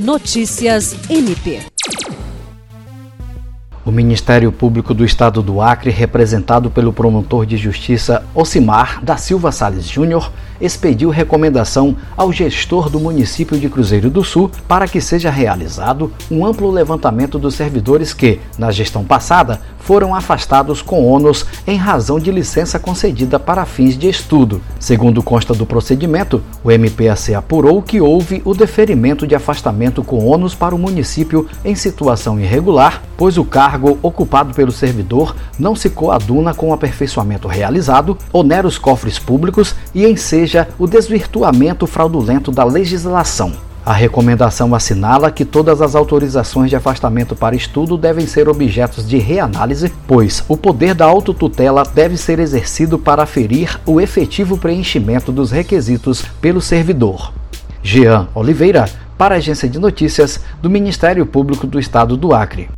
Notícias MP. O Ministério Público do Estado do Acre, representado pelo promotor de justiça Ocimar da Silva Sales Júnior, expediu recomendação ao gestor do município de Cruzeiro do Sul para que seja realizado um amplo levantamento dos servidores que, na gestão passada, foram afastados com ônus em razão de licença concedida para fins de estudo. Segundo consta do procedimento, o MPAC apurou que houve o deferimento de afastamento com ônus para o município em situação irregular, pois o cargo ocupado pelo servidor não se coaduna com o aperfeiçoamento realizado, onera os cofres públicos e enseja o desvirtuamento fraudulento da legislação. A recomendação assinala que todas as autorizações de afastamento para estudo devem ser objetos de reanálise, pois o poder da autotutela deve ser exercido para aferir o efetivo preenchimento dos requisitos pelo servidor. Jean Oliveira, para a Agência de Notícias do Ministério Público do Estado do Acre.